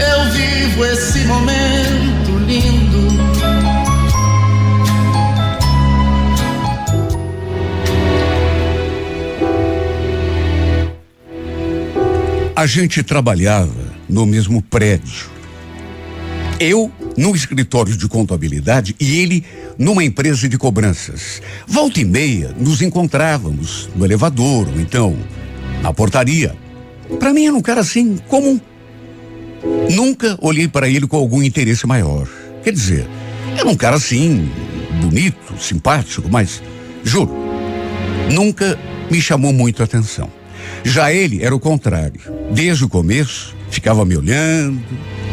eu vivo esse momento lindo. A gente trabalhava no mesmo prédio. Eu no escritório de contabilidade e ele numa empresa de cobranças. Volta e meia nos encontrávamos no elevador ou então na portaria. Para mim era um cara assim comum. Nunca olhei para ele com algum interesse maior. Quer dizer, era um cara assim, bonito, simpático, mas juro, nunca me chamou muito a atenção. Já ele era o contrário. Desde o começo, ficava me olhando,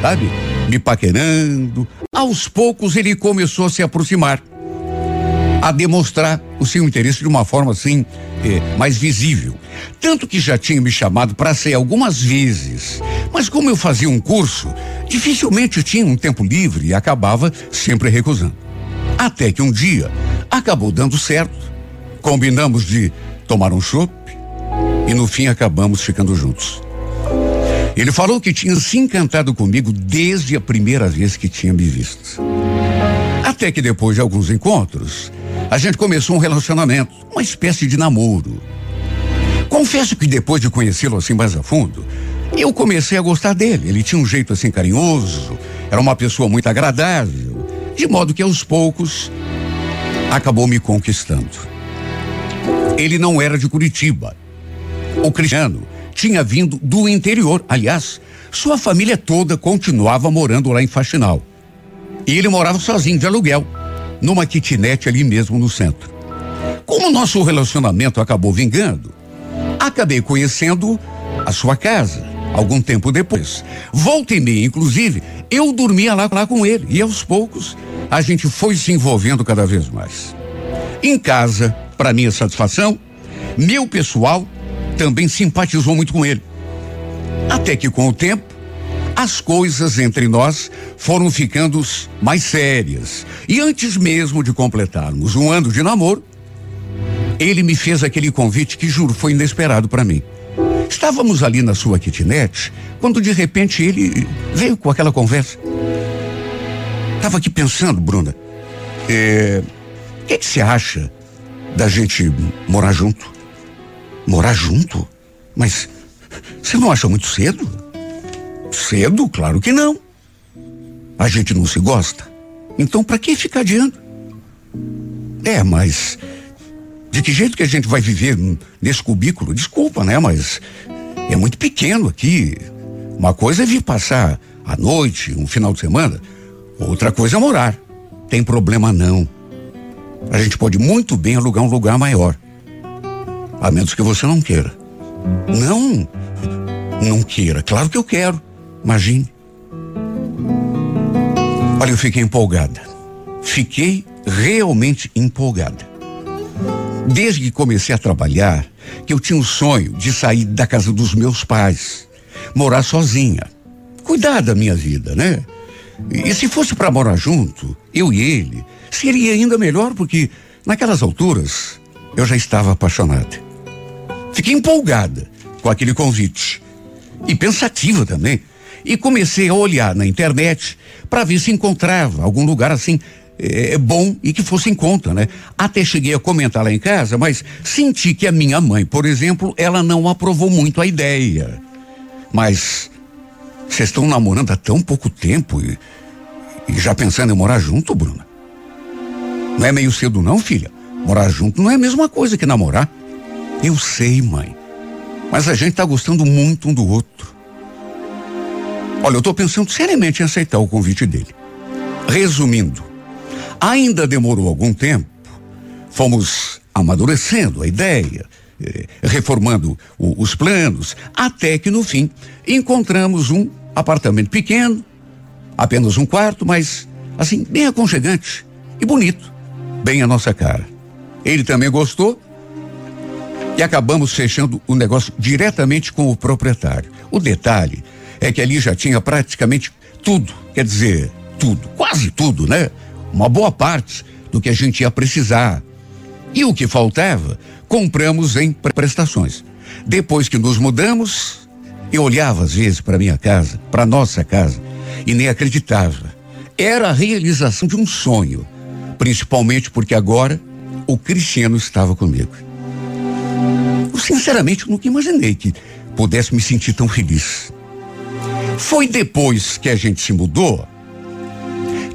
sabe? Me paquerando. Aos poucos ele começou a se aproximar, a demonstrar o seu interesse de uma forma assim, eh, mais visível. Tanto que já tinha me chamado para sair algumas vezes. Mas como eu fazia um curso, dificilmente tinha um tempo livre e acabava sempre recusando. Até que um dia acabou dando certo. Combinamos de tomar um chopp e no fim acabamos ficando juntos. Ele falou que tinha se encantado comigo desde a primeira vez que tinha me visto. Até que depois de alguns encontros, a gente começou um relacionamento, uma espécie de namoro. Confesso que depois de conhecê-lo assim mais a fundo, eu comecei a gostar dele. Ele tinha um jeito assim carinhoso, era uma pessoa muito agradável, de modo que aos poucos acabou me conquistando. Ele não era de Curitiba. O Cristiano tinha vindo do interior. Aliás, sua família toda continuava morando lá em Faxinal. E ele morava sozinho, de aluguel, numa kitnet ali mesmo no centro. Como nosso relacionamento acabou vingando, acabei conhecendo a sua casa algum tempo depois. Volta e meia, inclusive, eu dormia lá, lá com ele e aos poucos a gente foi se envolvendo cada vez mais. Em casa, para minha satisfação, meu pessoal também simpatizou muito com ele. Até que com o tempo, as coisas entre nós foram ficando mais sérias. E antes mesmo de completarmos um ano de namoro, ele me fez aquele convite que juro foi inesperado para mim. Estávamos ali na sua kitnet quando de repente ele veio com aquela conversa. Estava aqui pensando, Bruna. É, o que você acha da gente morar junto? Morar junto? Mas você não acha muito cedo? Cedo? Claro que não. A gente não se gosta. Então para que ficar adiando? É, mas de que jeito que a gente vai viver nesse cubículo? Desculpa, né? Mas é muito pequeno aqui. Uma coisa é vir passar a noite, um final de semana. Outra coisa é morar. Tem problema não. A gente pode muito bem alugar um lugar maior. A menos que você não queira. Não, não queira. Claro que eu quero. Imagine. Olha, eu fiquei empolgada. Fiquei realmente empolgada. Desde que comecei a trabalhar, que eu tinha o um sonho de sair da casa dos meus pais, morar sozinha, cuidar da minha vida, né? E se fosse para morar junto, eu e ele, seria ainda melhor, porque naquelas alturas eu já estava apaixonada. Fiquei empolgada com aquele convite e pensativa também. E comecei a olhar na internet para ver se encontrava algum lugar assim é, bom e que fosse em conta, né? Até cheguei a comentar lá em casa, mas senti que a minha mãe, por exemplo, ela não aprovou muito a ideia. Mas vocês estão namorando há tão pouco tempo e, e já pensando em morar junto, Bruna? Não é meio cedo não, filha? Morar junto não é a mesma coisa que namorar. Eu sei, mãe. Mas a gente tá gostando muito um do outro. Olha, eu tô pensando seriamente em aceitar o convite dele. Resumindo, ainda demorou algum tempo. Fomos amadurecendo a ideia, eh, reformando o, os planos, até que no fim encontramos um apartamento pequeno, Apenas um quarto, mas assim, bem aconchegante e bonito. Bem a nossa cara. Ele também gostou e acabamos fechando o negócio diretamente com o proprietário. O detalhe é que ali já tinha praticamente tudo, quer dizer, tudo, quase tudo, né? Uma boa parte do que a gente ia precisar. E o que faltava, compramos em prestações. Depois que nos mudamos, eu olhava às vezes para minha casa, para nossa casa, e nem acreditava. Era a realização de um sonho, principalmente porque agora o Cristiano estava comigo. Eu sinceramente nunca imaginei que pudesse me sentir tão feliz. Foi depois que a gente se mudou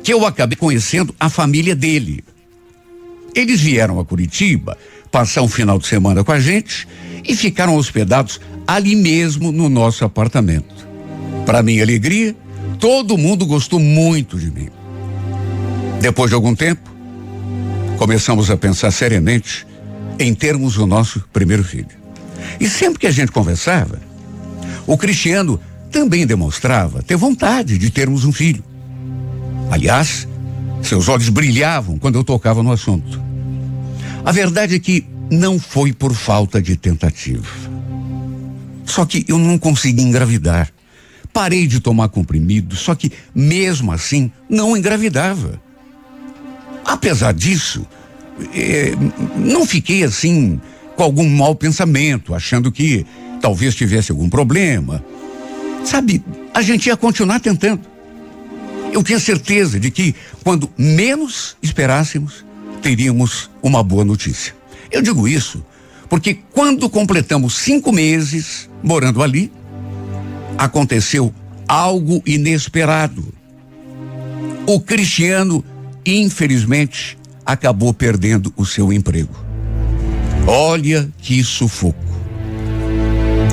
que eu acabei conhecendo a família dele. Eles vieram a Curitiba passar um final de semana com a gente e ficaram hospedados ali mesmo no nosso apartamento. Para minha alegria, todo mundo gostou muito de mim. Depois de algum tempo, começamos a pensar seriamente em termos o nosso primeiro filho. E sempre que a gente conversava, o Cristiano também demonstrava ter vontade de termos um filho. Aliás, seus olhos brilhavam quando eu tocava no assunto. A verdade é que não foi por falta de tentativa. Só que eu não consegui engravidar. Parei de tomar comprimido, só que mesmo assim não engravidava. Apesar disso, eh, não fiquei assim com algum mau pensamento, achando que talvez tivesse algum problema. Sabe, a gente ia continuar tentando. Eu tinha certeza de que, quando menos esperássemos, teríamos uma boa notícia. Eu digo isso porque, quando completamos cinco meses morando ali, aconteceu algo inesperado. O Cristiano, infelizmente, acabou perdendo o seu emprego. Olha que sufoco.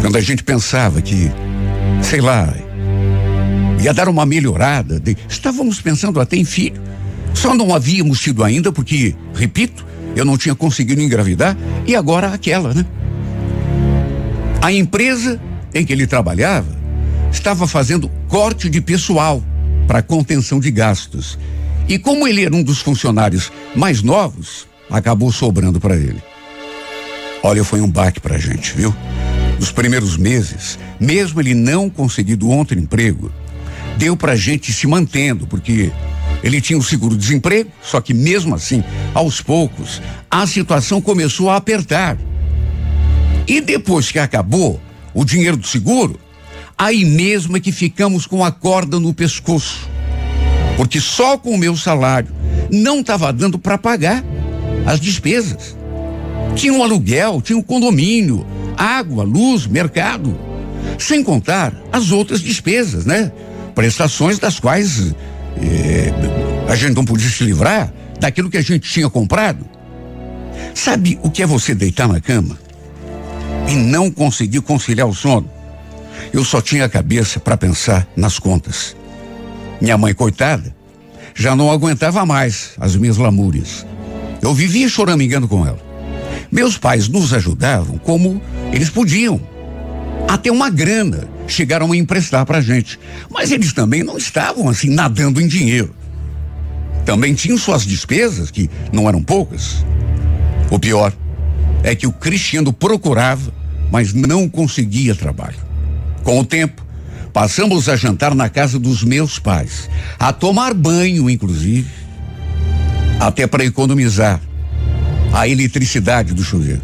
Quando a gente pensava que, sei lá, ia dar uma melhorada, de, estávamos pensando até em filho. Só não havíamos tido ainda porque, repito, eu não tinha conseguido engravidar e agora aquela, né? A empresa em que ele trabalhava estava fazendo corte de pessoal para contenção de gastos. E como ele era um dos funcionários mais novos, acabou sobrando para ele. Olha, foi um baque para a gente, viu? Nos primeiros meses, mesmo ele não conseguindo outro emprego, deu para gente se mantendo, porque ele tinha o seguro-desemprego, só que mesmo assim, aos poucos, a situação começou a apertar. E depois que acabou o dinheiro do seguro, aí mesmo é que ficamos com a corda no pescoço. Porque só com o meu salário não estava dando para pagar as despesas. Tinha um aluguel, tinha um condomínio, água, luz, mercado. Sem contar as outras despesas, né? Prestações das quais eh, a gente não podia se livrar daquilo que a gente tinha comprado. Sabe o que é você deitar na cama e não conseguir conciliar o sono? Eu só tinha a cabeça para pensar nas contas. Minha mãe, coitada, já não aguentava mais as minhas lamúrias. Eu vivia choramingando com ela. Meus pais nos ajudavam como eles podiam. Até uma grana chegaram a emprestar pra gente. Mas eles também não estavam assim nadando em dinheiro. Também tinham suas despesas, que não eram poucas. O pior é que o Cristiano procurava, mas não conseguia trabalho. Com o tempo, passamos a jantar na casa dos meus pais, a tomar banho, inclusive, até para economizar a eletricidade do chuveiro.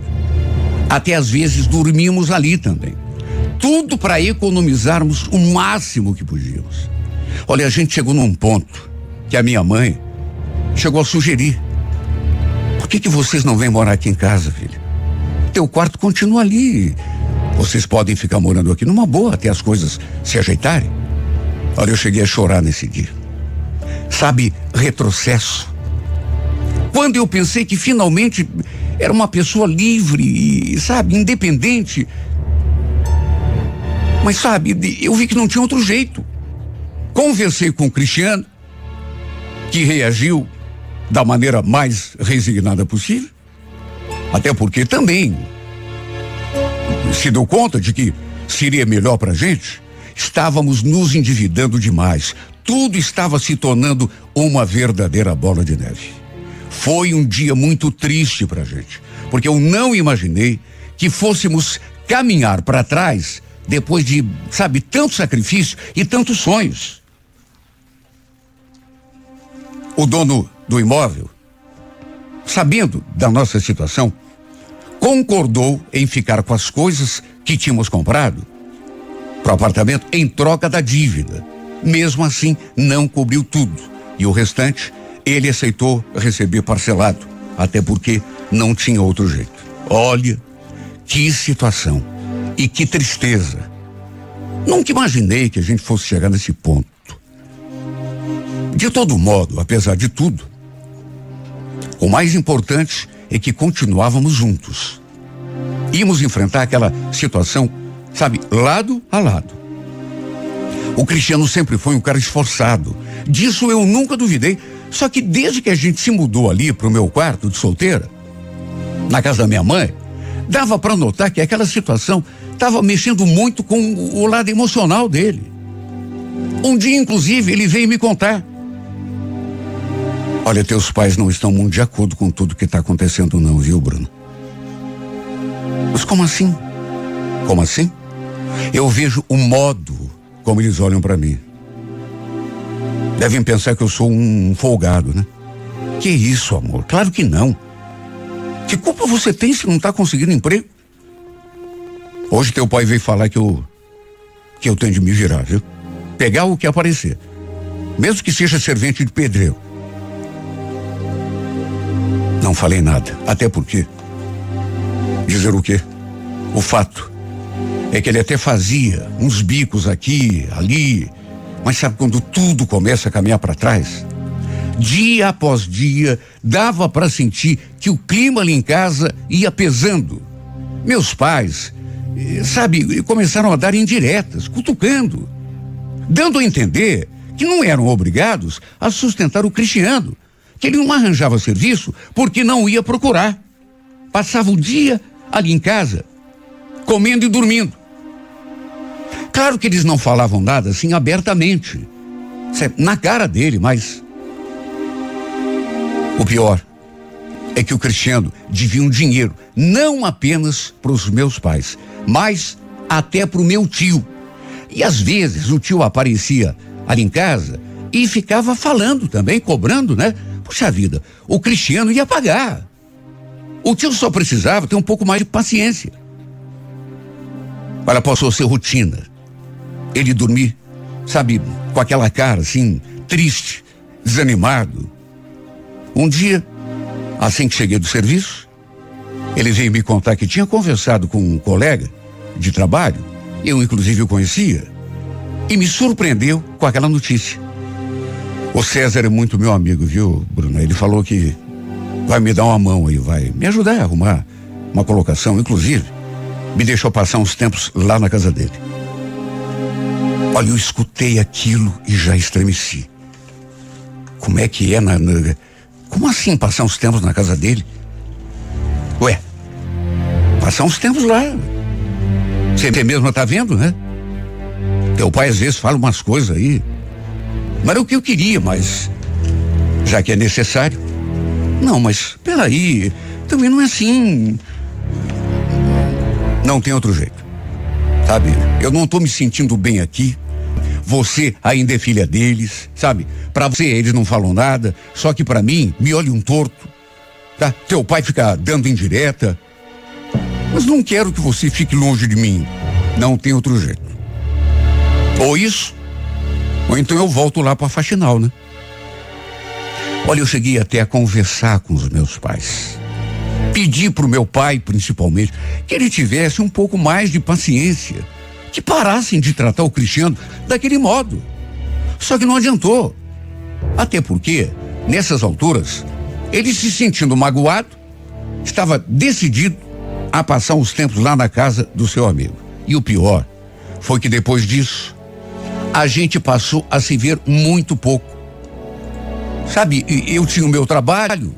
Até às vezes dormimos ali também. Tudo para economizarmos o máximo que podíamos. Olha, a gente chegou num ponto que a minha mãe chegou a sugerir. Por que que vocês não vêm morar aqui em casa, filha? Teu quarto continua ali. Vocês podem ficar morando aqui numa boa até as coisas se ajeitarem. Olha, eu cheguei a chorar nesse dia. Sabe, retrocesso. Quando eu pensei que finalmente era uma pessoa livre e, sabe, independente. Mas, sabe, eu vi que não tinha outro jeito. Conversei com o Cristiano, que reagiu da maneira mais resignada possível. Até porque também se deu conta de que seria melhor para gente estávamos nos endividando demais. Tudo estava se tornando uma verdadeira bola de neve. Foi um dia muito triste para a gente, porque eu não imaginei que fôssemos caminhar para trás depois de, sabe, tanto sacrifício e tantos sonhos. O dono do imóvel, sabendo da nossa situação, concordou em ficar com as coisas que tínhamos comprado para o apartamento em troca da dívida. Mesmo assim, não cobriu tudo. E o restante, ele aceitou receber parcelado, até porque não tinha outro jeito. Olha, que situação e que tristeza. Nunca imaginei que a gente fosse chegar nesse ponto. De todo modo, apesar de tudo, o mais importante é que continuávamos juntos. Íamos enfrentar aquela situação, sabe, lado a lado. O Cristiano sempre foi um cara esforçado. Disso eu nunca duvidei. Só que desde que a gente se mudou ali para o meu quarto de solteira, na casa da minha mãe, dava para notar que aquela situação estava mexendo muito com o lado emocional dele. Um dia, inclusive, ele veio me contar. Olha, teus pais não estão muito de acordo com tudo que está acontecendo, não, viu, Bruno? Mas como assim? Como assim? Eu vejo o modo como eles olham para mim. Devem pensar que eu sou um folgado, né? Que isso, amor? Claro que não. Que culpa você tem se não está conseguindo emprego? Hoje teu pai veio falar que eu que eu tenho de me virar, viu? Pegar o que aparecer. Mesmo que seja servente de pedreiro. Não falei nada, até porque dizer o quê? O fato é que ele até fazia uns bicos aqui, ali, mas sabe quando tudo começa a caminhar para trás? Dia após dia, dava para sentir que o clima ali em casa ia pesando. Meus pais, eh, sabe, começaram a dar indiretas, cutucando, dando a entender que não eram obrigados a sustentar o Cristiano, que ele não arranjava serviço porque não ia procurar. Passava o dia ali em casa, comendo e dormindo. Claro que eles não falavam nada assim abertamente, na cara dele, mas o pior é que o Cristiano devia um dinheiro não apenas para os meus pais, mas até para o meu tio. E às vezes o tio aparecia ali em casa e ficava falando também, cobrando, né? Puxa vida, o Cristiano ia pagar. O tio só precisava ter um pouco mais de paciência. Ela passou a ser rotina ele dormir, sabe, com aquela cara assim, triste, desanimado. Um dia, assim que cheguei do serviço, ele veio me contar que tinha conversado com um colega de trabalho, eu inclusive o conhecia, e me surpreendeu com aquela notícia. O César é muito meu amigo, viu, Bruno? Ele falou que vai me dar uma mão aí, vai me ajudar a arrumar uma colocação, inclusive me deixou passar uns tempos lá na casa dele. Olha, eu escutei aquilo e já estremeci. Como é que é na, na, Como assim passar uns tempos na casa dele? Ué, passar uns tempos lá. Você mesmo tá vendo, né? Teu pai às vezes fala umas coisas aí. Mas era o que eu queria, mas. Já que é necessário. Não, mas peraí. Também não é assim. Não tem outro jeito. Sabe? Eu não tô me sentindo bem aqui. Você ainda é filha deles, sabe? Para você eles não falam nada, só que para mim me olham torto. Tá? Teu pai fica dando indireta. Mas não quero que você fique longe de mim. Não tem outro jeito. Ou isso, ou então eu volto lá para faxinal, né? Olha, eu cheguei até a conversar com os meus pais. Pedi para o meu pai, principalmente, que ele tivesse um pouco mais de paciência que parassem de tratar o Cristiano daquele modo. Só que não adiantou. Até porque, nessas alturas, ele se sentindo magoado, estava decidido a passar uns tempos lá na casa do seu amigo. E o pior foi que depois disso, a gente passou a se ver muito pouco. Sabe, eu tinha o meu trabalho,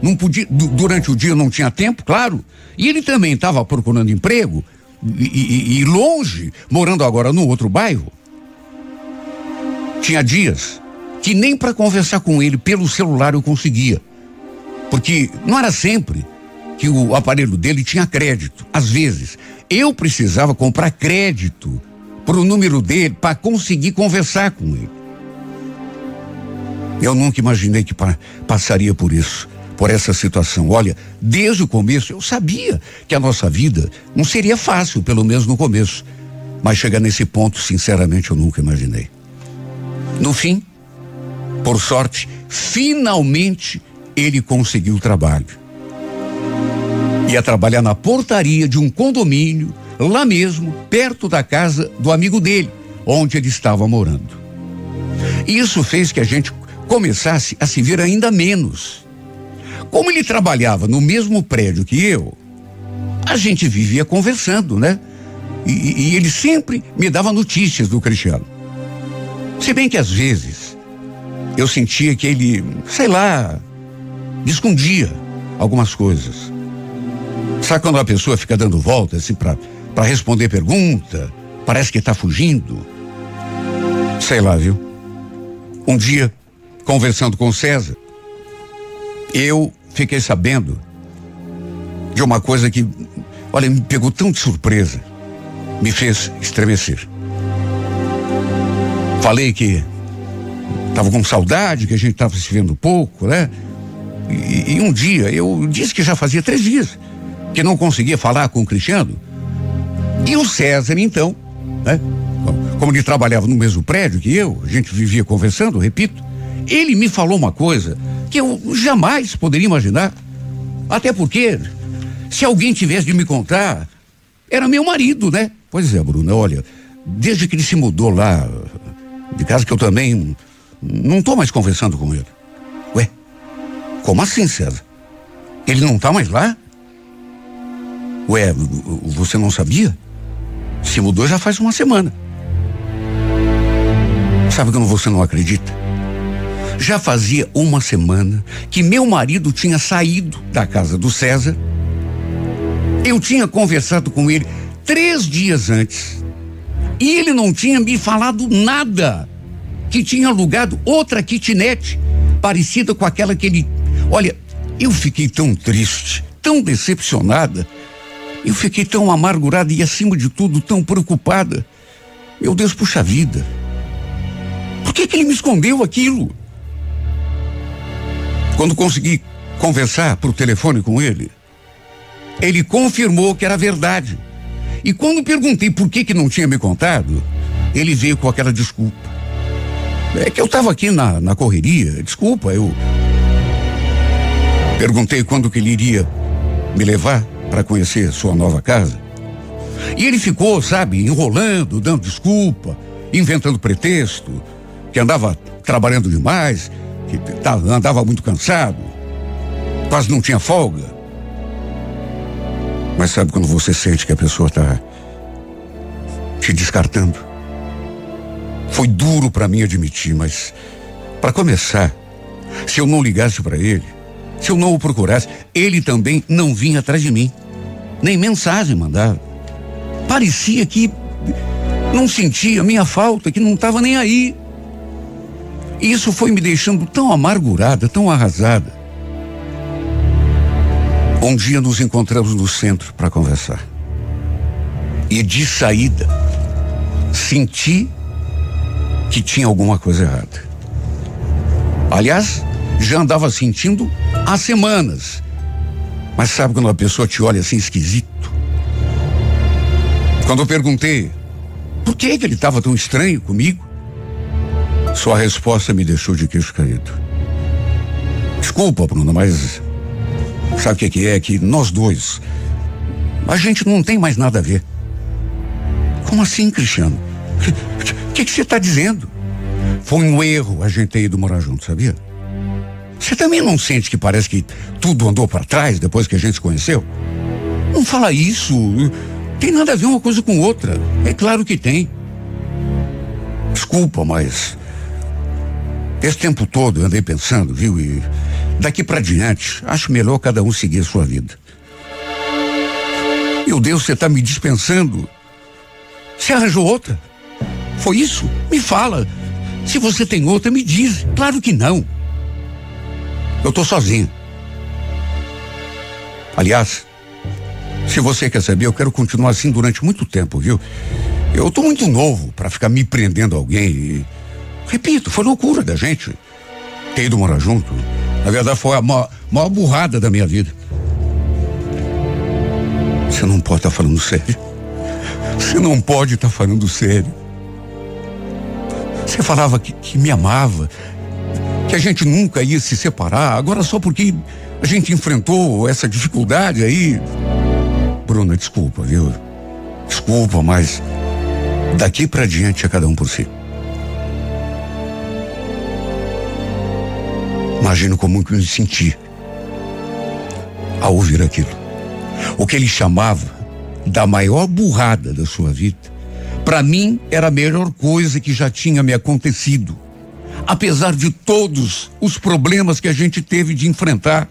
não podia, durante o dia não tinha tempo, claro, e ele também estava procurando emprego, e, e, e longe, morando agora no outro bairro, Tinha dias que nem para conversar com ele pelo celular eu conseguia. Porque não era sempre que o aparelho dele tinha crédito. Às vezes, eu precisava comprar crédito para o número dele para conseguir conversar com ele. Eu nunca imaginei que pa passaria por isso, por essa situação. Olha, desde o começo eu sabia que a nossa vida não seria fácil, pelo menos no começo. Mas chegar nesse ponto, sinceramente, eu nunca imaginei. No fim, por sorte, finalmente ele conseguiu o trabalho. Ia trabalhar na portaria de um condomínio, lá mesmo, perto da casa do amigo dele, onde ele estava morando. Isso fez que a gente começasse a se ver ainda menos. Como ele trabalhava no mesmo prédio que eu, a gente vivia conversando, né? E, e, ele sempre me dava notícias do Cristiano. Se bem que às vezes eu sentia que ele, sei lá, escondia algumas coisas. Sabe quando a pessoa fica dando voltas assim para responder pergunta, parece que está fugindo? Sei lá, viu? Um dia, conversando com o César, eu fiquei sabendo de uma coisa que, olha, me pegou tão de surpresa, me fez estremecer. Falei que estava com saudade, que a gente estava se vendo pouco, né? E, e, um dia, eu disse que já fazia três dias que não conseguia falar com o Cristiano. E o César, então, né? Como ele trabalhava no mesmo prédio que eu, a gente vivia conversando, repito, ele me falou uma coisa que eu jamais poderia imaginar. Até porque, se alguém tivesse de me contar, era meu marido, né? Pois é, Bruna, olha, desde que ele se mudou lá de casa que eu também não estou mais conversando com ele. Ué, como assim, César? Ele não está mais lá? Ué, você não sabia? Se mudou já faz uma semana. Sabe como você não acredita? Já fazia uma semana que meu marido tinha saído da casa do César. Eu tinha conversado com ele três dias antes. E ele não tinha me falado nada. Que tinha alugado outra kitnet parecida com aquela que ele. Olha, eu fiquei tão triste, tão decepcionada. Eu fiquei tão amargurada e, acima de tudo, tão preocupada. Meu Deus, puxa vida. Por que, que ele me escondeu aquilo? Quando consegui conversar por telefone com ele, ele confirmou que era verdade. E quando perguntei por que, que não tinha me contado, ele veio com aquela desculpa. É que eu estava aqui na, na correria, desculpa, eu. Perguntei quando que ele iria me levar para conhecer sua nova casa. E ele ficou, sabe, enrolando, dando desculpa, inventando pretexto, que andava trabalhando demais, que andava muito cansado, quase não tinha folga. Mas sabe quando você sente que a pessoa está te descartando? Foi duro para mim admitir, mas para começar, se eu não ligasse para ele, se eu não o procurasse, ele também não vinha atrás de mim. Nem mensagem mandava. Parecia que não sentia minha falta, que não estava nem aí. E isso foi me deixando tão amargurada, tão arrasada. Um dia nos encontramos no centro para conversar. E de saída, senti que tinha alguma coisa errada. Aliás, já andava sentindo há semanas. Mas sabe quando a pessoa te olha assim esquisito? Quando eu perguntei por que, que ele estava tão estranho comigo, sua resposta me deixou de queixo caído. Desculpa, Bruno, mas sabe o que, que é? Que nós dois, a gente não tem mais nada a ver. Como assim, Cristiano? Que, que você está dizendo? Foi um erro a gente ter ido morar junto, sabia? Você também não sente que parece que tudo andou para trás depois que a gente se conheceu? Não fala isso. Tem nada a ver uma coisa com outra. É claro que tem. Desculpa, mas esse tempo todo eu andei pensando, viu? E daqui para diante, acho melhor cada um seguir a sua vida. Meu Deus, você está me dispensando? Você arranjou outra? Foi isso? Me fala. Se você tem outra, me diz. Claro que não. Eu tô sozinho. Aliás, se você quer saber, eu quero continuar assim durante muito tempo, viu? Eu tô muito novo para ficar me prendendo a alguém e, repito, foi loucura da gente ter ido morar junto. Na verdade, foi a maior, maior burrada da minha vida. Você não pode estar tá falando sério. Você não pode estar tá falando sério. Você falava que, que me amava, que a gente nunca ia se separar, agora só porque a gente enfrentou essa dificuldade aí. Bruna, desculpa, viu? Desculpa, mas daqui para diante é cada um por si. Imagino como eu me senti ao ouvir aquilo. O que ele chamava da maior burrada da sua vida, para mim era a melhor coisa que já tinha me acontecido. Apesar de todos os problemas que a gente teve de enfrentar.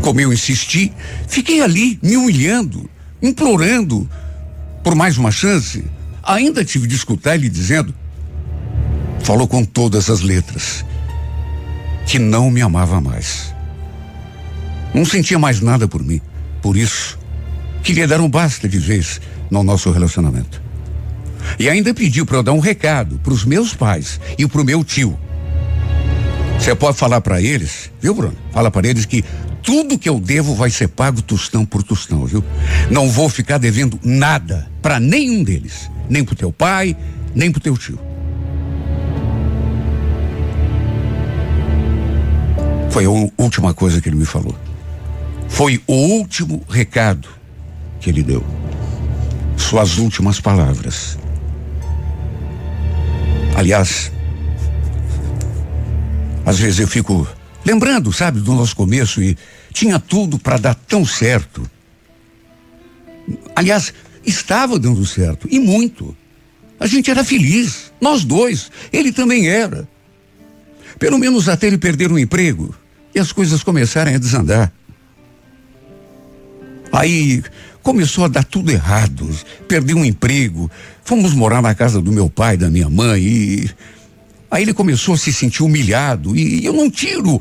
Como eu insisti, fiquei ali me humilhando, implorando por mais uma chance. Ainda tive de escutar ele dizendo: falou com todas as letras que não me amava mais. Não sentia mais nada por mim. Por isso, queria dar um basta de vez no nosso relacionamento. E ainda pediu para eu dar um recado para os meus pais e para o meu tio. Você pode falar para eles, viu, Bruno? Fala para eles que tudo que eu devo vai ser pago tostão por tostão, viu? Não vou ficar devendo nada para nenhum deles, nem pro teu pai, nem pro teu tio. Foi a última coisa que ele me falou. Foi o último recado que ele deu. Suas últimas palavras. Aliás, às vezes eu fico lembrando, sabe, do nosso começo e tinha tudo para dar tão certo. Aliás, estava dando certo e muito. A gente era feliz, nós dois. Ele também era. Pelo menos até ele perder o emprego e as coisas começaram a desandar. Aí começou a dar tudo errado. Perdi um emprego. Fomos morar na casa do meu pai, da minha mãe e aí ele começou a se sentir humilhado e eu não tiro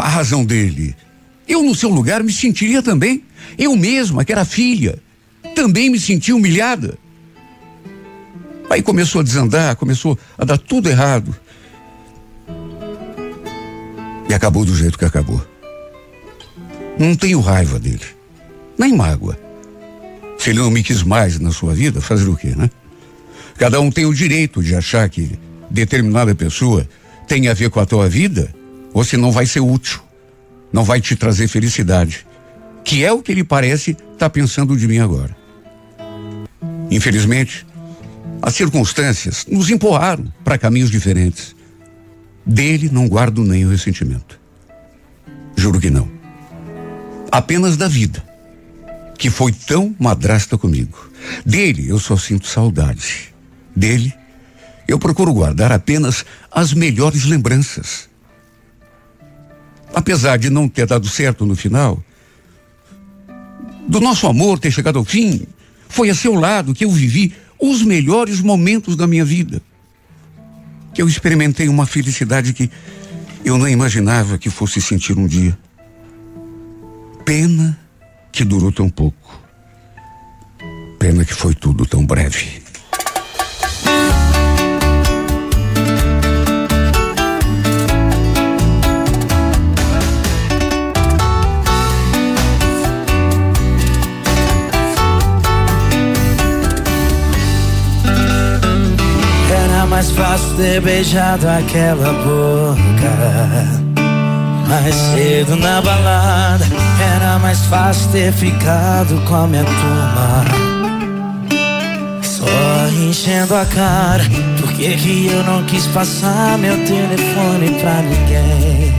a razão dele. Eu no seu lugar me sentiria também. Eu mesma, que era filha, também me sentia humilhada. Aí começou a desandar, começou a dar tudo errado. E acabou do jeito que acabou. Não tenho raiva dele, nem mágoa. Se ele não me quis mais na sua vida, fazer o quê, né? Cada um tem o direito de achar que determinada pessoa tem a ver com a tua vida, ou se não vai ser útil, não vai te trazer felicidade, que é o que ele parece estar tá pensando de mim agora. Infelizmente, as circunstâncias nos empurraram para caminhos diferentes. Dele não guardo o ressentimento. Juro que não. Apenas da vida, que foi tão madrasta comigo. Dele eu só sinto saudade. Dele eu procuro guardar apenas as melhores lembranças. Apesar de não ter dado certo no final, do nosso amor ter chegado ao fim, foi a seu lado que eu vivi os melhores momentos da minha vida que eu experimentei uma felicidade que eu não imaginava que fosse sentir um dia. Pena que durou tão pouco. Pena que foi tudo tão breve. mais fácil ter beijado aquela boca. Mais cedo na balada, era mais fácil ter ficado com a minha turma. Só enchendo a cara, por que que eu não quis passar meu telefone pra ninguém?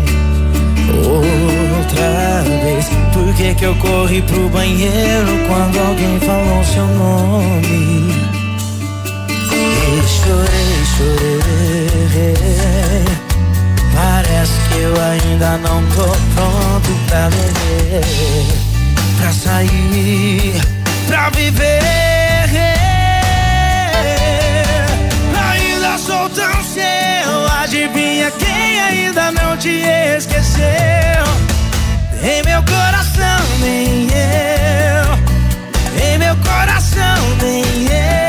Outra vez, por que que eu corri pro banheiro quando alguém falou seu nome? E chorei chorei. Parece que eu ainda não tô pronto pra beber, pra sair, pra viver. Ainda sou tão seu, adivinha quem ainda não te esqueceu? Em meu coração nem eu, em meu coração nem eu.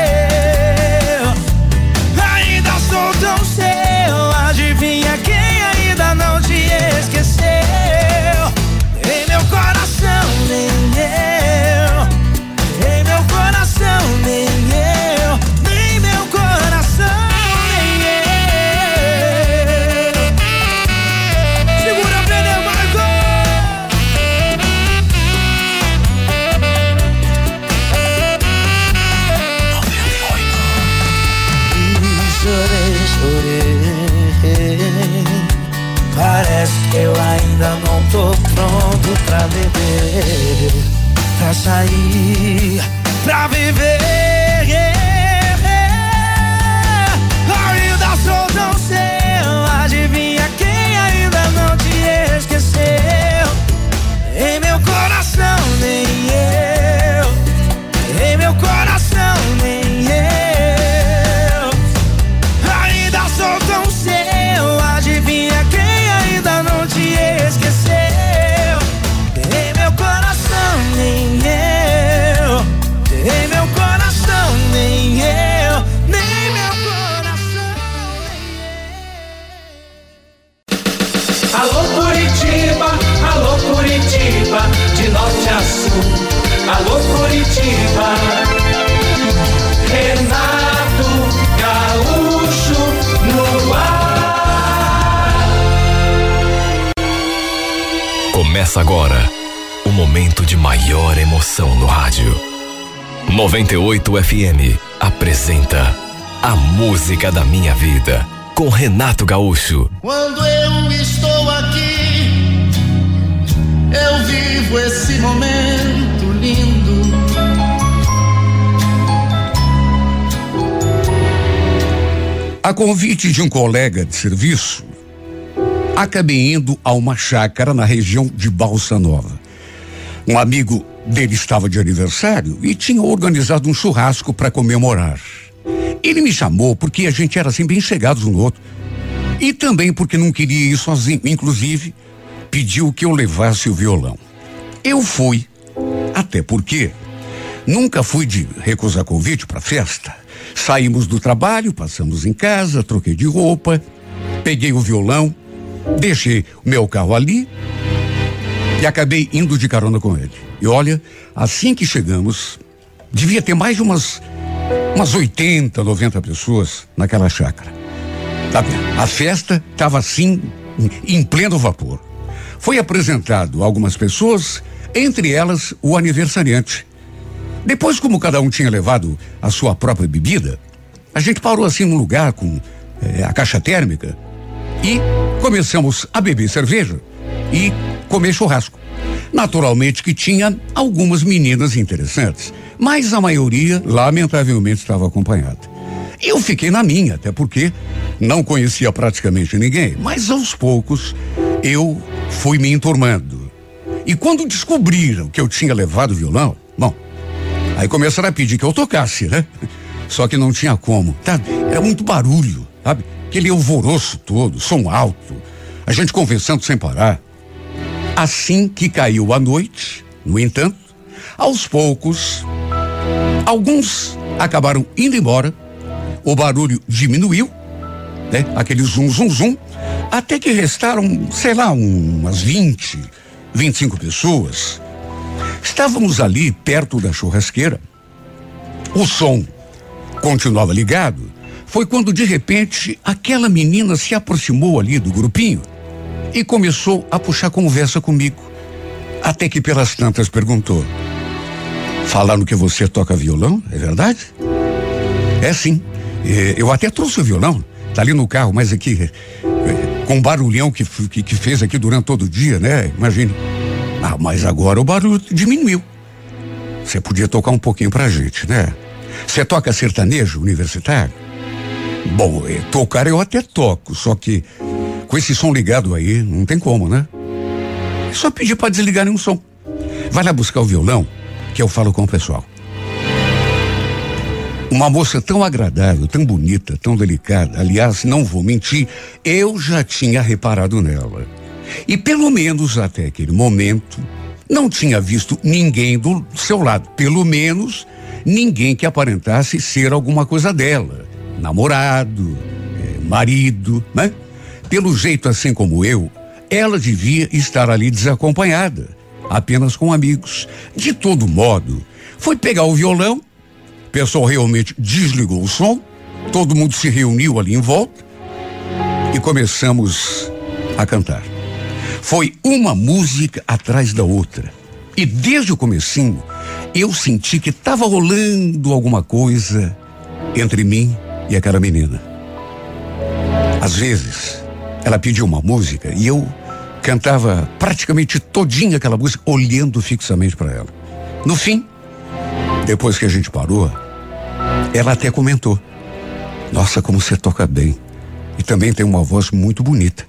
Renato Gaúcho. Quando eu estou aqui, eu vivo esse momento lindo. A convite de um colega de serviço, acabei indo a uma chácara na região de Balsa Nova. Um amigo dele estava de aniversário e tinha organizado um churrasco para comemorar. Ele me chamou porque a gente era assim bem chegados um no outro. E também porque não queria ir sozinho. Inclusive, pediu que eu levasse o violão. Eu fui. Até porque nunca fui de recusar convite para festa. Saímos do trabalho, passamos em casa, troquei de roupa, peguei o violão, deixei o meu carro ali e acabei indo de carona com ele. E olha, assim que chegamos, devia ter mais de umas umas 80, 90 pessoas naquela chácara. Tá? A festa estava assim, em, em pleno vapor. Foi apresentado a algumas pessoas, entre elas o aniversariante. Depois, como cada um tinha levado a sua própria bebida, a gente parou assim num lugar com eh, a caixa térmica e começamos a beber cerveja e comer churrasco. Naturalmente que tinha algumas meninas interessantes, mas a maioria, lamentavelmente, estava acompanhada. Eu fiquei na minha, até porque não conhecia praticamente ninguém, mas aos poucos eu fui me enturmando. E quando descobriram que eu tinha levado o violão, bom, aí começaram a pedir que eu tocasse, né? Só que não tinha como, tá? Era muito barulho, sabe? Aquele alvoroço todo, som alto, a gente conversando sem parar. Assim que caiu a noite, no entanto, aos poucos, alguns acabaram indo embora, o barulho diminuiu, né? Aquele zum, zum, zum, até que restaram, sei lá, umas 20, 25 pessoas. Estávamos ali perto da churrasqueira. O som continuava ligado. Foi quando de repente aquela menina se aproximou ali do grupinho e começou a puxar conversa comigo. Até que pelas tantas perguntou: Falando que você toca violão, é verdade? É sim. Eh, Eu até trouxe o violão. Tá ali no carro, mas aqui, eh, com o barulhão que, que, que fez aqui durante todo o dia, né? Imagine. Ah, mas agora o barulho diminuiu. Você podia tocar um pouquinho pra gente, né? Você toca sertanejo universitário? Bom, eh, tocar eu até toco, só que com esse som ligado aí, não tem como, né? É só pedir pra desligar nenhum som. Vai lá buscar o violão, que eu falo com o pessoal. Uma moça tão agradável, tão bonita, tão delicada. Aliás, não vou mentir, eu já tinha reparado nela. E pelo menos até aquele momento, não tinha visto ninguém do seu lado. Pelo menos ninguém que aparentasse ser alguma coisa dela. Namorado, é, marido, né? Pelo jeito assim como eu, ela devia estar ali desacompanhada, apenas com amigos. De todo modo, foi pegar o violão, o pessoal realmente desligou o som, todo mundo se reuniu ali em volta e começamos a cantar. Foi uma música atrás da outra. E desde o comecinho, eu senti que estava rolando alguma coisa entre mim e aquela menina. Às vezes, ela pediu uma música e eu cantava praticamente todinha aquela música, olhando fixamente para ela. No fim, depois que a gente parou, ela até comentou: Nossa, como você toca bem. E também tem uma voz muito bonita.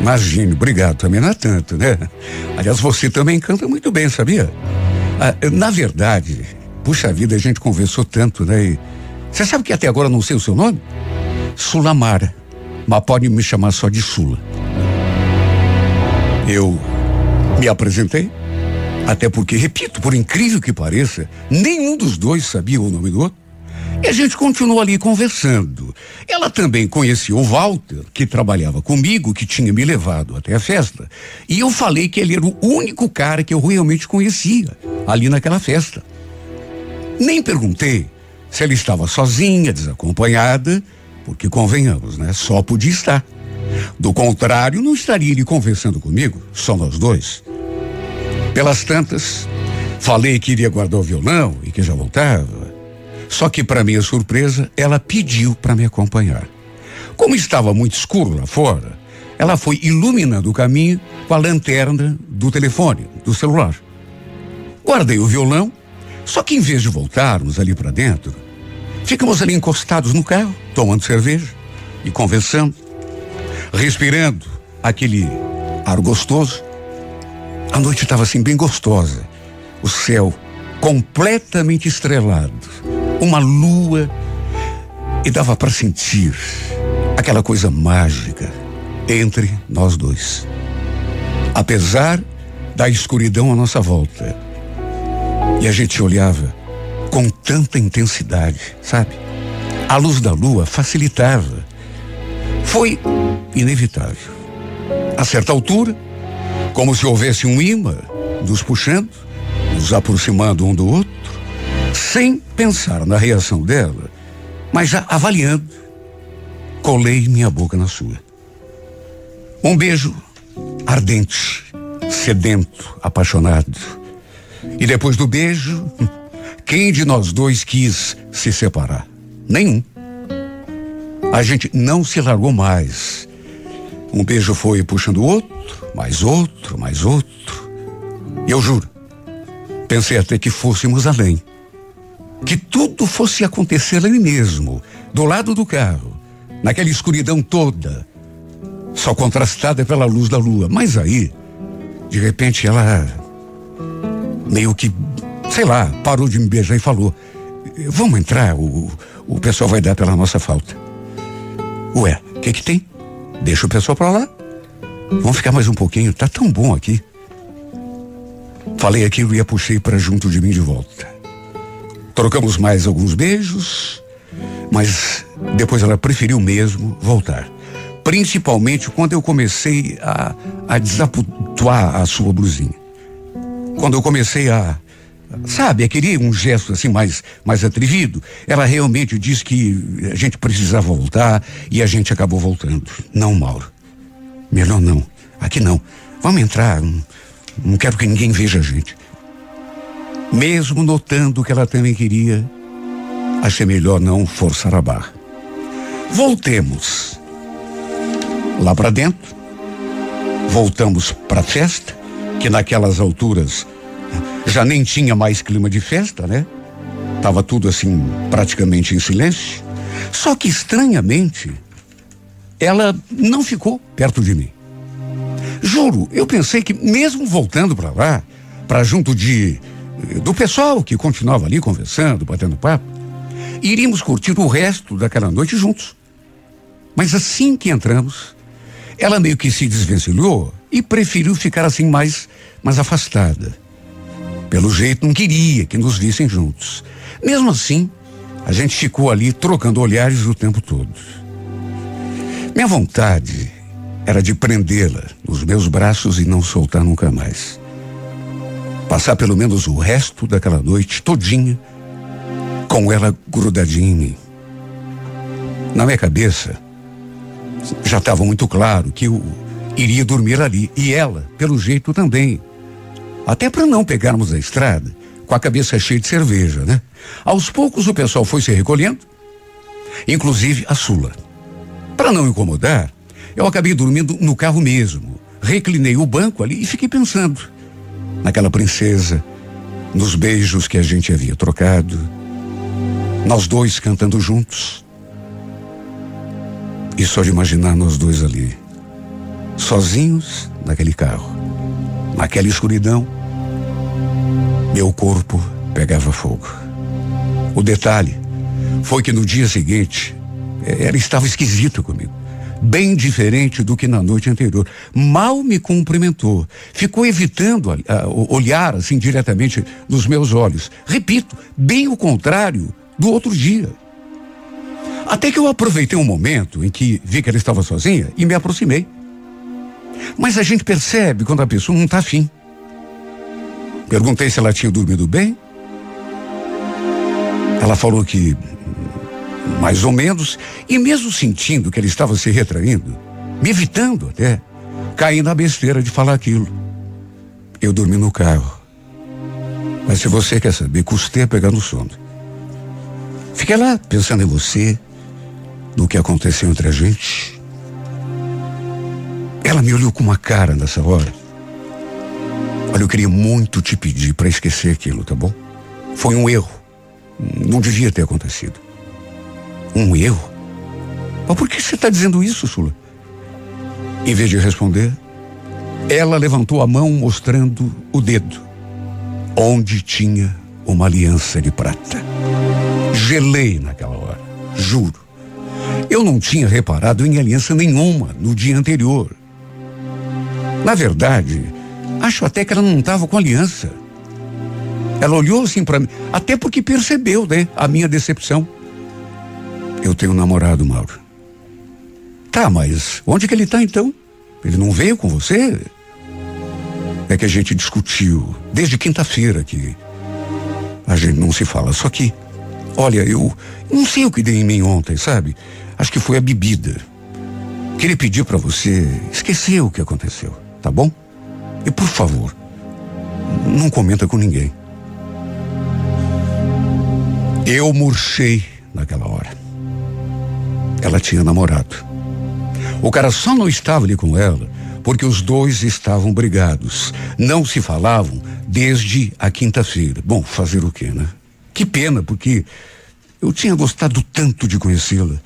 Imagine, obrigado, também não é tanto, né? Aliás, você também canta muito bem, sabia? Ah, na verdade, puxa vida, a gente conversou tanto, né? Você sabe que até agora não sei o seu nome? Sulamara. Mas pode me chamar só de Sula. Eu me apresentei, até porque, repito, por incrível que pareça, nenhum dos dois sabia o nome do outro. E a gente continuou ali conversando. Ela também conhecia o Walter, que trabalhava comigo, que tinha me levado até a festa. E eu falei que ele era o único cara que eu realmente conhecia ali naquela festa. Nem perguntei se ela estava sozinha, desacompanhada, porque convenhamos, né? Só podia estar. Do contrário, não estaria ele conversando comigo, só nós dois. Pelas tantas, falei que iria guardar o violão e que já voltava. Só que, para minha surpresa, ela pediu para me acompanhar. Como estava muito escuro lá fora, ela foi iluminando o caminho com a lanterna do telefone, do celular. Guardei o violão, só que em vez de voltarmos ali para dentro, ficamos ali encostados no carro, tomando cerveja e conversando, respirando aquele ar gostoso. A noite estava assim bem gostosa, o céu completamente estrelado uma lua e dava para sentir aquela coisa mágica entre nós dois. Apesar da escuridão à nossa volta. E a gente olhava com tanta intensidade, sabe? A luz da lua facilitava. Foi inevitável. A certa altura, como se houvesse um imã nos puxando, nos aproximando um do outro, sem pensar na reação dela, mas já avaliando, colei minha boca na sua. Um beijo ardente, sedento, apaixonado. E depois do beijo, quem de nós dois quis se separar? Nenhum. A gente não se largou mais. Um beijo foi puxando outro, mais outro, mais outro. E eu juro, pensei até que fôssemos além que tudo fosse acontecer ali mesmo, do lado do carro, naquela escuridão toda, só contrastada pela luz da lua. Mas aí, de repente, ela meio que, sei lá, parou de me beijar e falou: Vamos entrar, o, o pessoal vai dar pela nossa falta. Ué, o que que tem? Deixa o pessoal pra lá. Vamos ficar mais um pouquinho, tá tão bom aqui. Falei aquilo e a puxei para junto de mim de volta. Trocamos mais alguns beijos, mas depois ela preferiu mesmo voltar. Principalmente quando eu comecei a, a desaputuar a sua blusinha. Quando eu comecei a, sabe, a querer um gesto assim mais, mais atrevido, ela realmente disse que a gente precisava voltar e a gente acabou voltando. Não, Mauro. Melhor não. Aqui não. Vamos entrar. Não, não quero que ninguém veja a gente. Mesmo notando que ela também queria, achei melhor não forçar a barra. Voltemos lá para dentro, voltamos para a festa, que naquelas alturas já nem tinha mais clima de festa, né? Tava tudo assim praticamente em silêncio. Só que estranhamente, ela não ficou perto de mim. Juro, eu pensei que mesmo voltando para lá, para junto de do pessoal que continuava ali conversando, batendo papo, iríamos curtir o resto daquela noite juntos. Mas assim que entramos, ela meio que se desvencilhou e preferiu ficar assim mais, mais afastada. Pelo jeito, não queria que nos vissem juntos. Mesmo assim, a gente ficou ali trocando olhares o tempo todo. Minha vontade era de prendê-la nos meus braços e não soltar nunca mais. Passar pelo menos o resto daquela noite todinha com ela grudadinha em mim. Na minha cabeça, já estava muito claro que eu iria dormir ali e ela, pelo jeito também. Até para não pegarmos a estrada com a cabeça cheia de cerveja, né? Aos poucos o pessoal foi se recolhendo, inclusive a Sula. Para não incomodar, eu acabei dormindo no carro mesmo. Reclinei o banco ali e fiquei pensando naquela princesa, nos beijos que a gente havia trocado, nós dois cantando juntos. E só de imaginar nós dois ali, sozinhos naquele carro, naquela escuridão, meu corpo pegava fogo. O detalhe foi que no dia seguinte, eh, ela estava esquisita comigo. Bem diferente do que na noite anterior. Mal me cumprimentou. Ficou evitando uh, olhar assim diretamente nos meus olhos. Repito, bem o contrário do outro dia. Até que eu aproveitei um momento em que vi que ela estava sozinha e me aproximei. Mas a gente percebe quando a pessoa não está afim. Perguntei se ela tinha dormido bem. Ela falou que mais ou menos, e mesmo sentindo que ele estava se retraindo, me evitando até, caí na besteira de falar aquilo. Eu dormi no carro. Mas se você quer saber, custei a pegar no sono. Fiquei lá pensando em você, no que aconteceu entre a gente. Ela me olhou com uma cara nessa hora. Olha, eu queria muito te pedir para esquecer aquilo, tá bom? Foi um erro. Não devia ter acontecido. Um erro? Mas por que você está dizendo isso, Sula? Em vez de responder, ela levantou a mão mostrando o dedo, onde tinha uma aliança de prata. Gelei naquela hora, juro. Eu não tinha reparado em aliança nenhuma no dia anterior. Na verdade, acho até que ela não estava com aliança. Ela olhou assim para mim, até porque percebeu, né, a minha decepção. Eu tenho um namorado, Mauro. Tá, mas onde que ele tá então? Ele não veio com você? É que a gente discutiu desde quinta-feira que a gente não se fala. Só que, olha, eu não sei o que dei em mim ontem, sabe? Acho que foi a bebida. Queria pedir para você esquecer o que aconteceu, tá bom? E por favor, não comenta com ninguém. Eu murchei naquela hora. Ela tinha namorado. O cara só não estava ali com ela porque os dois estavam brigados. Não se falavam desde a quinta-feira. Bom, fazer o quê, né? Que pena, porque eu tinha gostado tanto de conhecê-la.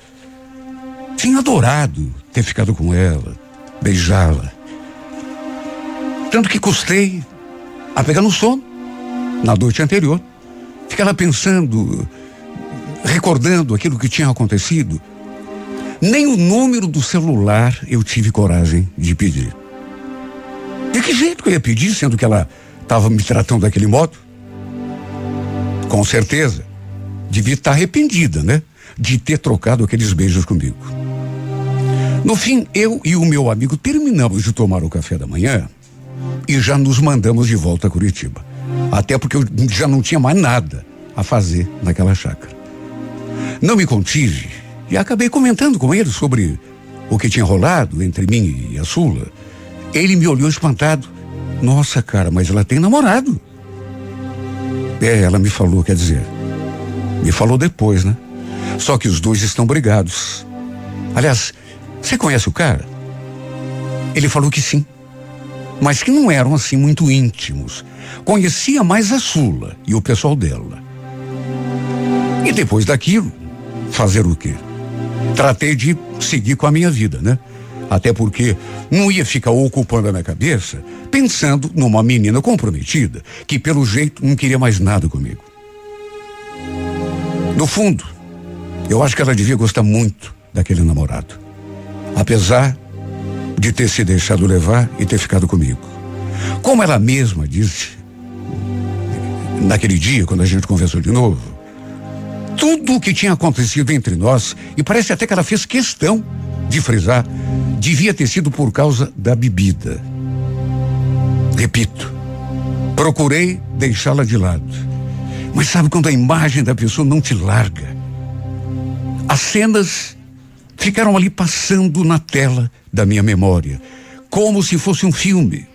Tinha adorado ter ficado com ela, beijá-la. Tanto que custei a pegar no sono na noite anterior. Ficava pensando, recordando aquilo que tinha acontecido. Nem o número do celular eu tive coragem de pedir. De que jeito eu ia pedir, sendo que ela estava me tratando daquele modo? Com certeza, devia estar arrependida, né? De ter trocado aqueles beijos comigo. No fim, eu e o meu amigo terminamos de tomar o café da manhã e já nos mandamos de volta a Curitiba. Até porque eu já não tinha mais nada a fazer naquela chácara. Não me contive e acabei comentando com ele sobre o que tinha rolado entre mim e a Sula. Ele me olhou espantado. Nossa, cara, mas ela tem namorado. É, ela me falou, quer dizer. Me falou depois, né? Só que os dois estão brigados. Aliás, você conhece o cara? Ele falou que sim. Mas que não eram assim muito íntimos. Conhecia mais a Sula e o pessoal dela. E depois daquilo, fazer o quê? tratei de seguir com a minha vida, né? Até porque não ia ficar ocupando a minha cabeça pensando numa menina comprometida que, pelo jeito, não queria mais nada comigo. No fundo, Eu acho que ela devia gostar muito daquele namorado. Apesar de ter se deixado levar e ter ficado comigo. Como ela mesma disse, naquele dia, quando a gente conversou de novo, tudo o que tinha acontecido entre nós, e parece até que ela fez questão de frisar, devia ter sido por causa da bebida. Repito, procurei deixá-la de lado. Mas sabe quando a imagem da pessoa não te larga? As cenas ficaram ali passando na tela da minha memória, como se fosse um filme.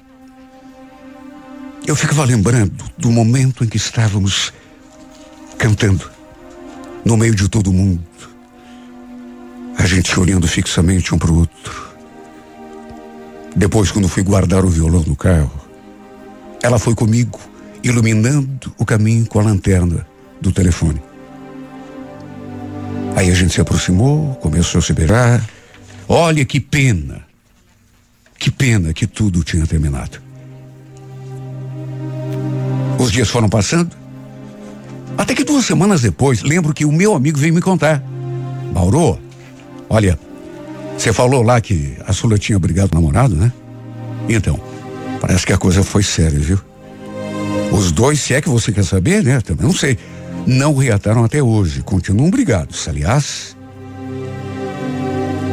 Eu ficava lembrando do momento em que estávamos cantando, no meio de todo mundo, a gente olhando fixamente um para o outro. Depois, quando fui guardar o violão no carro, ela foi comigo, iluminando o caminho com a lanterna do telefone. Aí a gente se aproximou, começou a se beijar. Olha que pena. Que pena que tudo tinha terminado. Os dias foram passando. Até que duas semanas depois, lembro que o meu amigo veio me contar. Mauro, olha, você falou lá que a Sula tinha brigado com o namorado, né? Então, parece que a coisa foi séria, viu? Os dois, se é que você quer saber, né? Também não sei não reataram até hoje, continuam brigados. Aliás,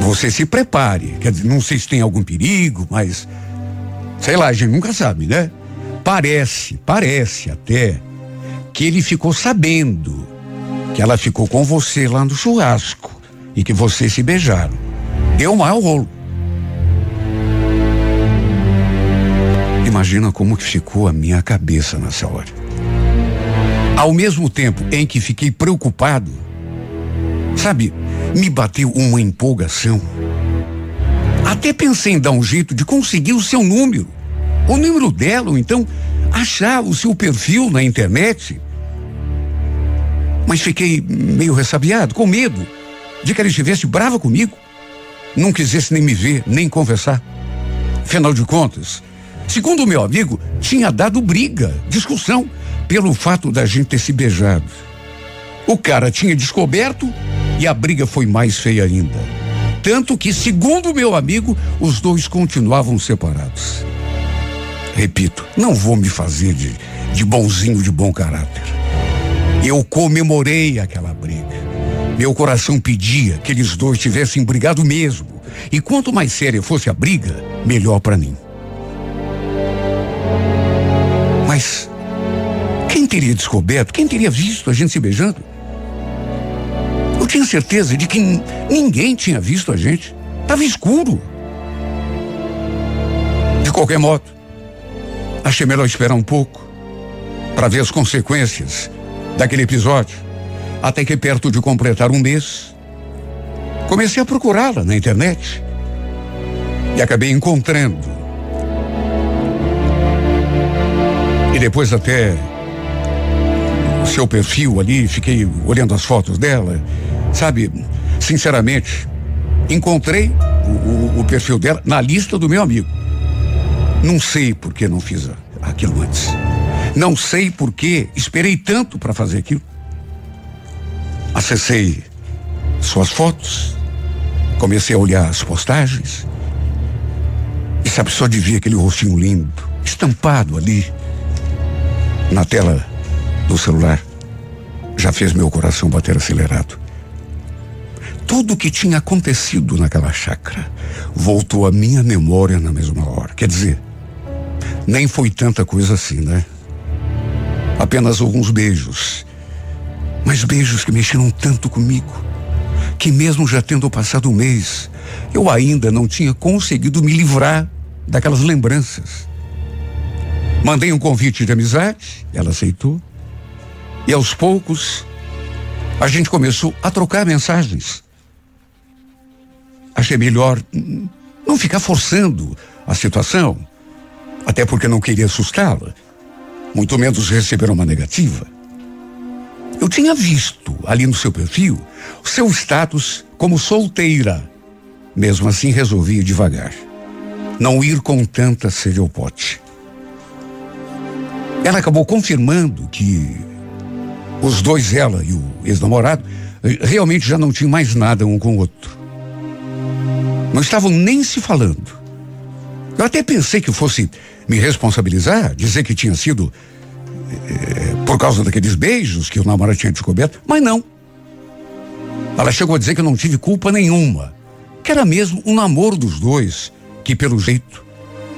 você se prepare. Quer dizer, não sei se tem algum perigo, mas sei lá, a gente nunca sabe, né? Parece, parece até que ele ficou sabendo que ela ficou com você lá no churrasco e que vocês se beijaram. Deu mau rolo. Imagina como que ficou a minha cabeça nessa hora. Ao mesmo tempo em que fiquei preocupado, sabe, me bateu uma empolgação. Até pensei em dar um jeito de conseguir o seu número, o número dela, ou então achar o seu perfil na internet. Mas fiquei meio ressabiado, com medo de que ela estivesse brava comigo, não quisesse nem me ver, nem conversar. Afinal de contas, segundo o meu amigo, tinha dado briga, discussão pelo fato da gente ter se beijado. O cara tinha descoberto e a briga foi mais feia ainda. Tanto que, segundo meu amigo, os dois continuavam separados. Repito, não vou me fazer de, de bonzinho de bom caráter. Eu comemorei aquela briga. Meu coração pedia que eles dois tivessem brigado mesmo. E quanto mais séria fosse a briga, melhor para mim. Teria descoberto? Quem teria visto a gente se beijando? Eu tinha certeza de que ninguém tinha visto a gente. Estava escuro. De qualquer modo, achei melhor esperar um pouco para ver as consequências daquele episódio. Até que perto de completar um mês, comecei a procurá-la na internet e acabei encontrando. E depois até seu perfil ali, fiquei olhando as fotos dela. Sabe, sinceramente, encontrei o, o, o perfil dela na lista do meu amigo. Não sei por que não fiz aquilo antes. Não sei por que esperei tanto para fazer aquilo. Acessei suas fotos, comecei a olhar as postagens. E sabe, só de ver aquele rostinho lindo, estampado ali na tela do celular já fez meu coração bater acelerado. Tudo o que tinha acontecido naquela chácara voltou à minha memória na mesma hora. Quer dizer, nem foi tanta coisa assim, né? Apenas alguns beijos. Mas beijos que mexeram tanto comigo, que mesmo já tendo passado um mês, eu ainda não tinha conseguido me livrar daquelas lembranças. Mandei um convite de amizade, ela aceitou. E aos poucos, a gente começou a trocar mensagens. Achei melhor não ficar forçando a situação, até porque não queria assustá-la, muito menos receber uma negativa. Eu tinha visto ali no seu perfil o seu status como solteira. Mesmo assim, resolvi devagar. Não ir com tanta sede ao pote. Ela acabou confirmando que os dois, ela e o ex-namorado, realmente já não tinham mais nada um com o outro. Não estavam nem se falando. Eu até pensei que fosse me responsabilizar, dizer que tinha sido é, por causa daqueles beijos que o namorado tinha descoberto, mas não. Ela chegou a dizer que eu não tive culpa nenhuma, que era mesmo um namoro dos dois, que pelo jeito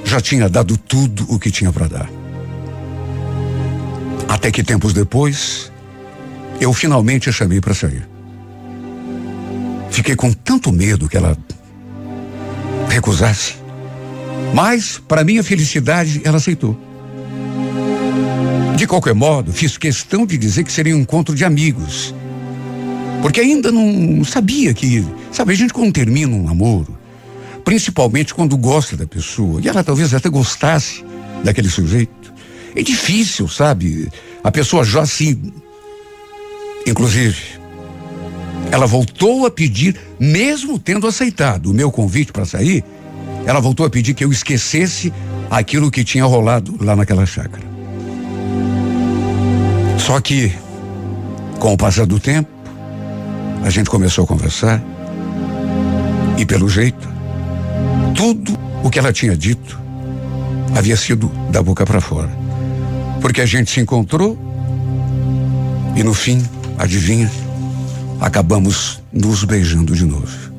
já tinha dado tudo o que tinha para dar. Até que tempos depois, eu finalmente a chamei para sair. Fiquei com tanto medo que ela recusasse. Mas, para minha felicidade, ela aceitou. De qualquer modo, fiz questão de dizer que seria um encontro de amigos. Porque ainda não sabia que, sabe, a gente quando termina um namoro, principalmente quando gosta da pessoa, e ela talvez até gostasse daquele sujeito, é difícil, sabe? A pessoa já se. Inclusive, ela voltou a pedir, mesmo tendo aceitado o meu convite para sair, ela voltou a pedir que eu esquecesse aquilo que tinha rolado lá naquela chácara. Só que, com o passar do tempo, a gente começou a conversar e, pelo jeito, tudo o que ela tinha dito havia sido da boca para fora. Porque a gente se encontrou e, no fim, adivinha, acabamos nos beijando de novo.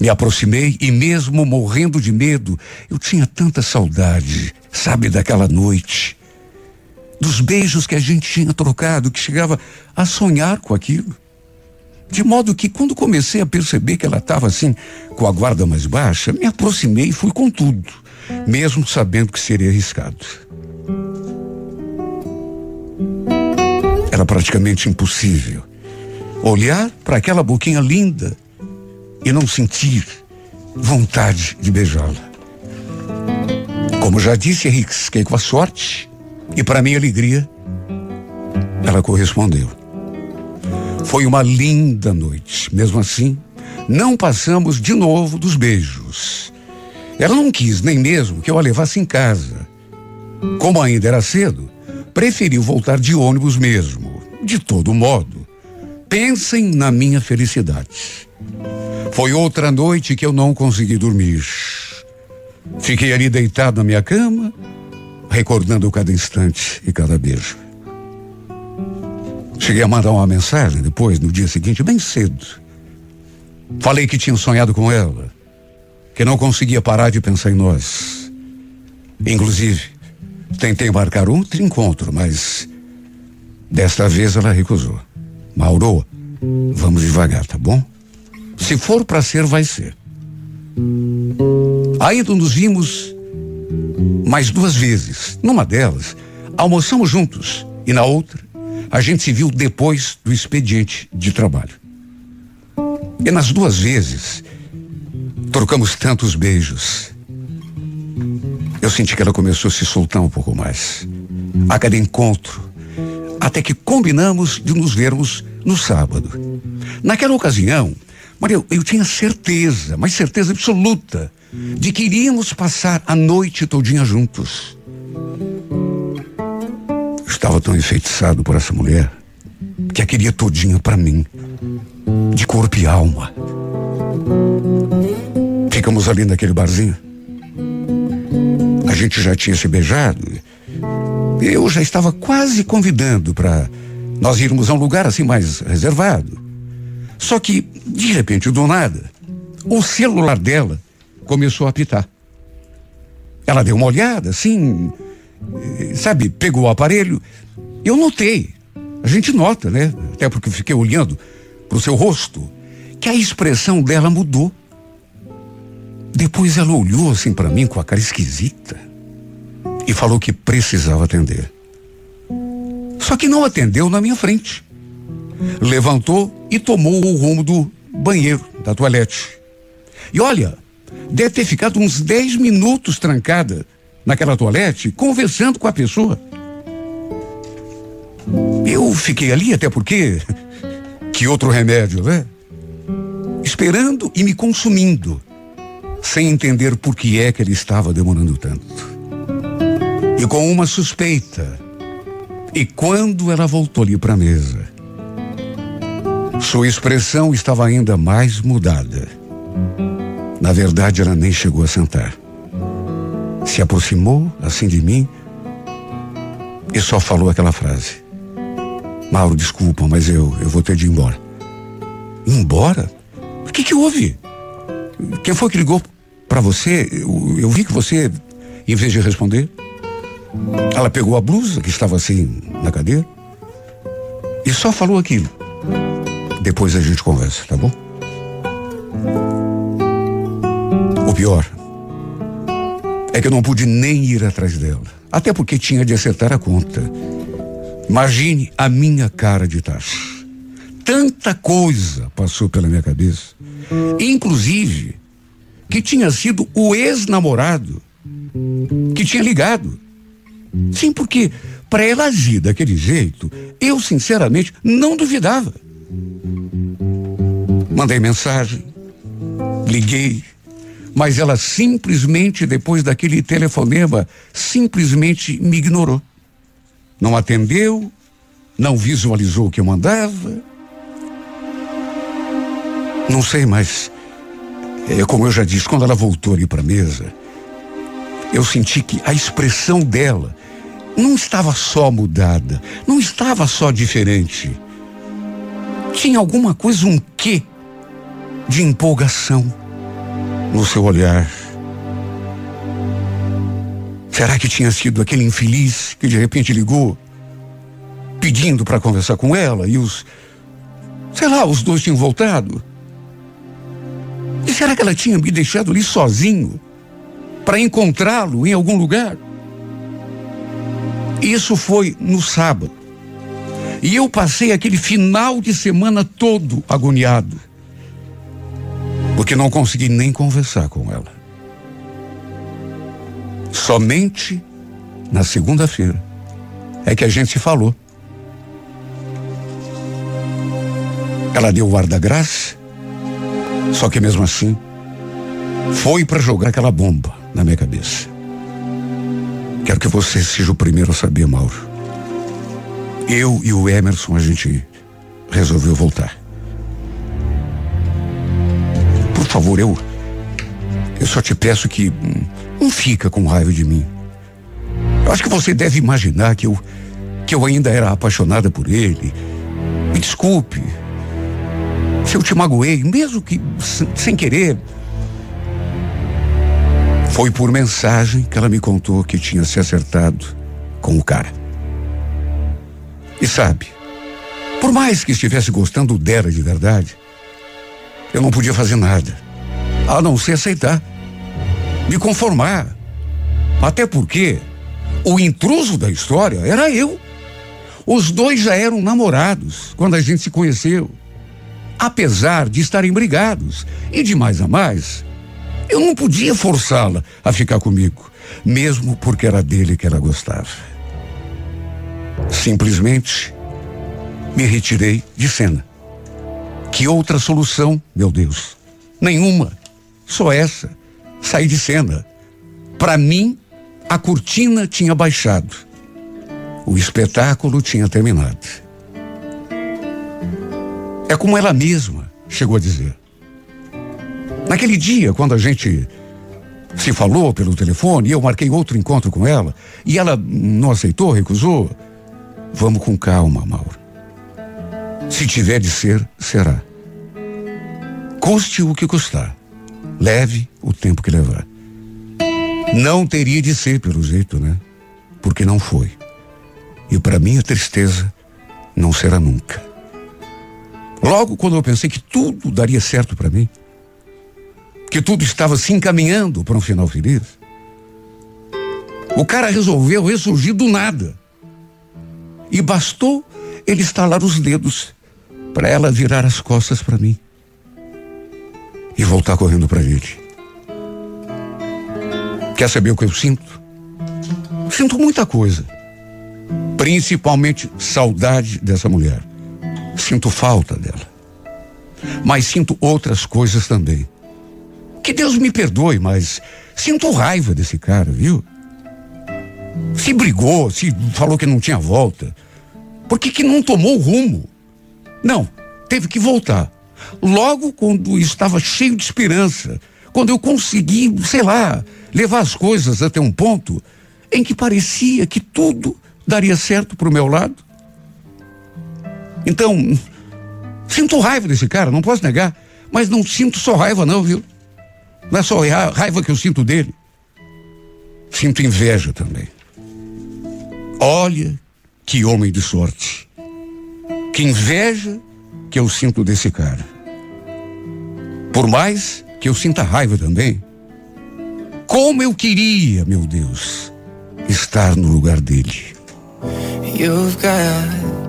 Me aproximei e, mesmo morrendo de medo, eu tinha tanta saudade, sabe, daquela noite dos beijos que a gente tinha trocado, que chegava a sonhar com aquilo. De modo que, quando comecei a perceber que ela estava assim, com a guarda mais baixa, me aproximei e fui com tudo, mesmo sabendo que seria arriscado. Era praticamente impossível olhar para aquela boquinha linda e não sentir vontade de beijá-la. Como já disse, arrisquei com a sorte e para minha alegria, ela correspondeu. Foi uma linda noite. Mesmo assim, não passamos de novo dos beijos. Ela não quis nem mesmo que eu a levasse em casa. Como ainda era cedo, preferiu voltar de ônibus mesmo. De todo modo, pensem na minha felicidade. Foi outra noite que eu não consegui dormir. Fiquei ali deitado na minha cama, recordando cada instante e cada beijo. Cheguei a mandar uma mensagem depois, no dia seguinte, bem cedo. Falei que tinha sonhado com ela, que não conseguia parar de pensar em nós. Inclusive, tentei marcar outro encontro, mas desta vez ela recusou. Mauro, vamos devagar, tá bom? Se for para ser, vai ser. Ainda nos vimos mais duas vezes. Numa delas, almoçamos juntos e na outra, a gente se viu depois do expediente de trabalho. E nas duas vezes, trocamos tantos beijos. Eu senti que ela começou a se soltar um pouco mais. A cada encontro, até que combinamos de nos vermos no sábado. Naquela ocasião, Maria, eu tinha certeza, mas certeza absoluta, de que iríamos passar a noite todinha juntos. estava tão enfeitiçado por essa mulher que a queria todinha para mim, de corpo e alma. Ficamos ali naquele barzinho. A gente já tinha se beijado. Eu já estava quase convidando para nós irmos a um lugar assim mais reservado. Só que, de repente, do nada, o celular dela começou a apitar. Ela deu uma olhada, assim, sabe, pegou o aparelho. Eu notei. A gente nota, né? Até porque fiquei olhando para o seu rosto, que a expressão dela mudou. Depois ela olhou assim para mim com a cara esquisita e falou que precisava atender. Só que não atendeu na minha frente. Levantou e tomou o rumo do banheiro, da toalete. E olha, deve ter ficado uns 10 minutos trancada naquela toalete, conversando com a pessoa. Eu fiquei ali até porque. Que outro remédio, né? Esperando e me consumindo, sem entender por que é que ele estava demorando tanto. E com uma suspeita. E quando ela voltou ali para a mesa, Sua expressão estava ainda mais mudada. Na verdade, ela nem chegou a sentar. Se aproximou assim de mim e só falou aquela frase. Mauro, desculpa, mas eu, eu vou ter de ir embora. Embora? O que que houve? Quem foi que ligou para você? Eu, eu vi que você, em vez de responder, ela pegou a blusa que estava assim na cadeira e só falou aquilo. Depois a gente conversa, tá bom? O pior é que eu não pude nem ir atrás dela. Até porque tinha de acertar a conta. Imagine a minha cara de tacho. Tanta coisa passou pela minha cabeça. Inclusive, que tinha sido o ex-namorado que tinha ligado. Sim, porque para ela agir daquele jeito, eu sinceramente não duvidava. Mandei mensagem, liguei, mas ela simplesmente, depois daquele telefonema, simplesmente me ignorou. Não atendeu, não visualizou o que eu mandava. Não sei, mas é, como eu já disse, quando ela voltou ali para a mesa, eu senti que a expressão dela não estava só mudada, não estava só diferente. Tinha alguma coisa, um quê de empolgação no seu olhar. Será que tinha sido aquele infeliz que de repente ligou, pedindo para conversar com ela e os. Sei lá, os dois tinham voltado? E será que ela tinha me deixado ali sozinho para encontrá-lo em algum lugar? Isso foi no sábado. E eu passei aquele final de semana todo agoniado porque não consegui nem conversar com ela. Somente na segunda-feira é que a gente se falou. Ela deu o ar da graça, só que mesmo assim foi para jogar aquela bomba na minha cabeça. Quero que você seja o primeiro a saber, Mauro. Eu e o Emerson a gente resolveu voltar. favor, eu. Eu só te peço que hum, não fica com raiva de mim. Eu acho que você deve imaginar que eu que eu ainda era apaixonada por ele. Me desculpe. Se eu te magoei, mesmo que sem querer. Foi por mensagem que ela me contou que tinha se acertado com o cara. E sabe, por mais que estivesse gostando dela de verdade, eu não podia fazer nada, a não ser aceitar, me conformar. Até porque o intruso da história era eu. Os dois já eram namorados quando a gente se conheceu. Apesar de estarem brigados e de mais a mais, eu não podia forçá-la a ficar comigo, mesmo porque era dele que ela gostava. Simplesmente me retirei de cena. Que outra solução, meu Deus? Nenhuma. Só essa. Saí de cena. Para mim, a cortina tinha baixado. O espetáculo tinha terminado. É como ela mesma chegou a dizer. Naquele dia, quando a gente se falou pelo telefone, eu marquei outro encontro com ela, e ela não aceitou, recusou. Vamos com calma, Mauro. Se tiver de ser, será. Custe o que custar. Leve o tempo que levar. Não teria de ser pelo jeito, né? Porque não foi. E para mim a tristeza não será nunca. Logo quando eu pensei que tudo daria certo para mim, que tudo estava se encaminhando para um final feliz, o cara resolveu ressurgir do nada. E bastou ele estalar os dedos para ela virar as costas para mim e voltar correndo para a gente. Quer saber o que eu sinto? Sinto muita coisa. Principalmente saudade dessa mulher. Sinto falta dela. Mas sinto outras coisas também. Que Deus me perdoe, mas sinto raiva desse cara, viu? Se brigou, se falou que não tinha volta. Por que, que não tomou rumo? Não, teve que voltar. Logo quando estava cheio de esperança, quando eu consegui, sei lá, levar as coisas até um ponto em que parecia que tudo daria certo para o meu lado. Então, sinto raiva desse cara, não posso negar, mas não sinto só raiva não, viu? Não é só raiva que eu sinto dele. Sinto inveja também. Olha que homem de sorte. Que inveja que eu sinto desse cara. Por mais que eu sinta raiva também. Como eu queria, meu Deus, estar no lugar dele. You've got